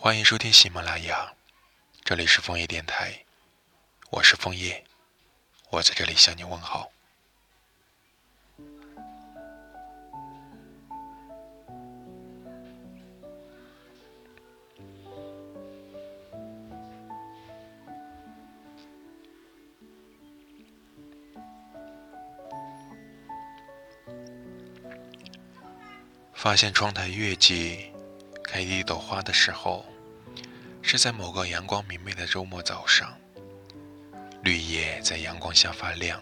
欢迎收听喜马拉雅，这里是枫叶电台，我是枫叶，我在这里向你问好。发现窗台月季开第一朵花的时候，是在某个阳光明媚的周末早上。绿叶在阳光下发亮，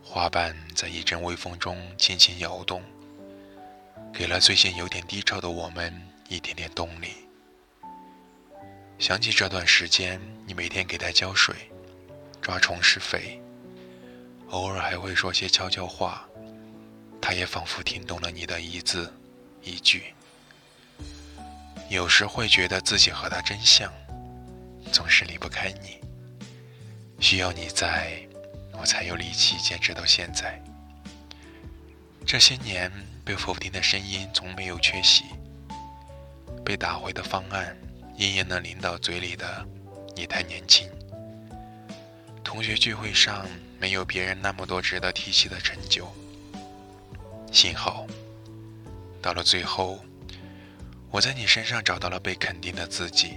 花瓣在一阵微风中轻轻摇动，给了最近有点低潮的我们一点点动力。想起这段时间，你每天给它浇水、抓虫施肥，偶尔还会说些悄悄话。它也仿佛听懂了你的一字一句。有时会觉得自己和他真像，总是离不开你。需要你在，我才有力气坚持到现在。这些年被否定的声音从没有缺席，被打回的方案一一能领导嘴里的“你太年轻”。同学聚会上没有别人那么多值得提起的成就。幸好，到了最后，我在你身上找到了被肯定的自己。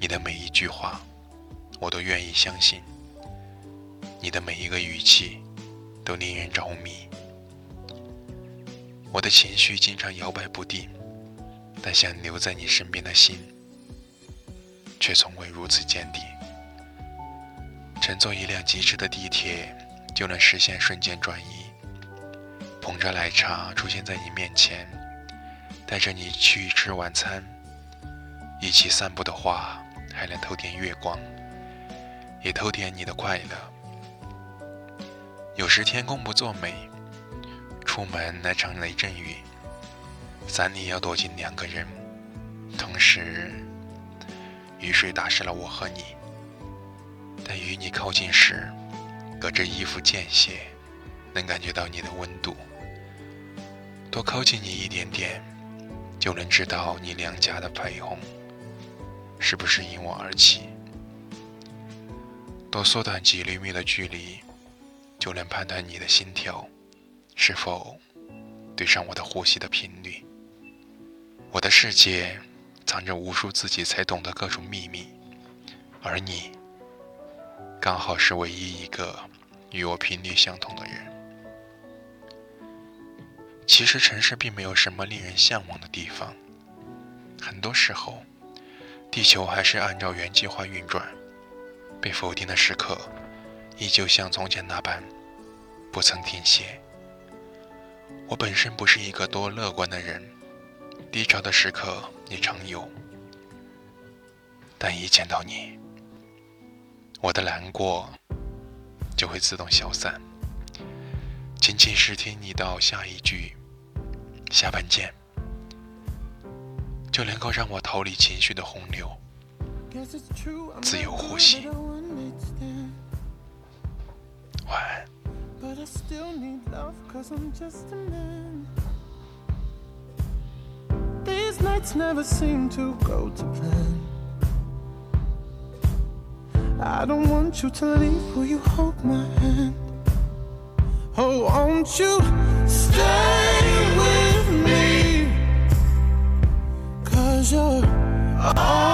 你的每一句话，我都愿意相信；你的每一个语气，都令人着迷。我的情绪经常摇摆不定，但想留在你身边的心，却从未如此坚定。乘坐一辆疾驰的地铁，就能实现瞬间转移。捧着奶茶出现在你面前，带着你去吃晚餐，一起散步的话，还能偷点月光，也偷点你的快乐。有时天公不作美，出门来场雷阵雨，伞里要躲进两个人，同时雨水打湿了我和你，但与你靠近时，隔着衣服间隙，能感觉到你的温度。多靠近你一点点，就能知道你两颊的绯红是不是因我而起；多缩短几厘米的距离，就能判断你的心跳是否对上我的呼吸的频率。我的世界藏着无数自己才懂的各种秘密，而你刚好是唯一一个与我频率相同的人。其实城市并没有什么令人向往的地方，很多时候，地球还是按照原计划运转。被否定的时刻，依旧像从前那般，不曾停歇。我本身不是一个多乐观的人，低潮的时刻也常有，但一见到你，我的难过就会自动消散。仅仅是听你到下一句“下班见”，就能够让我逃离情绪的洪流，自由呼吸。晚安。Oh, won't you stay with me? Cause you're all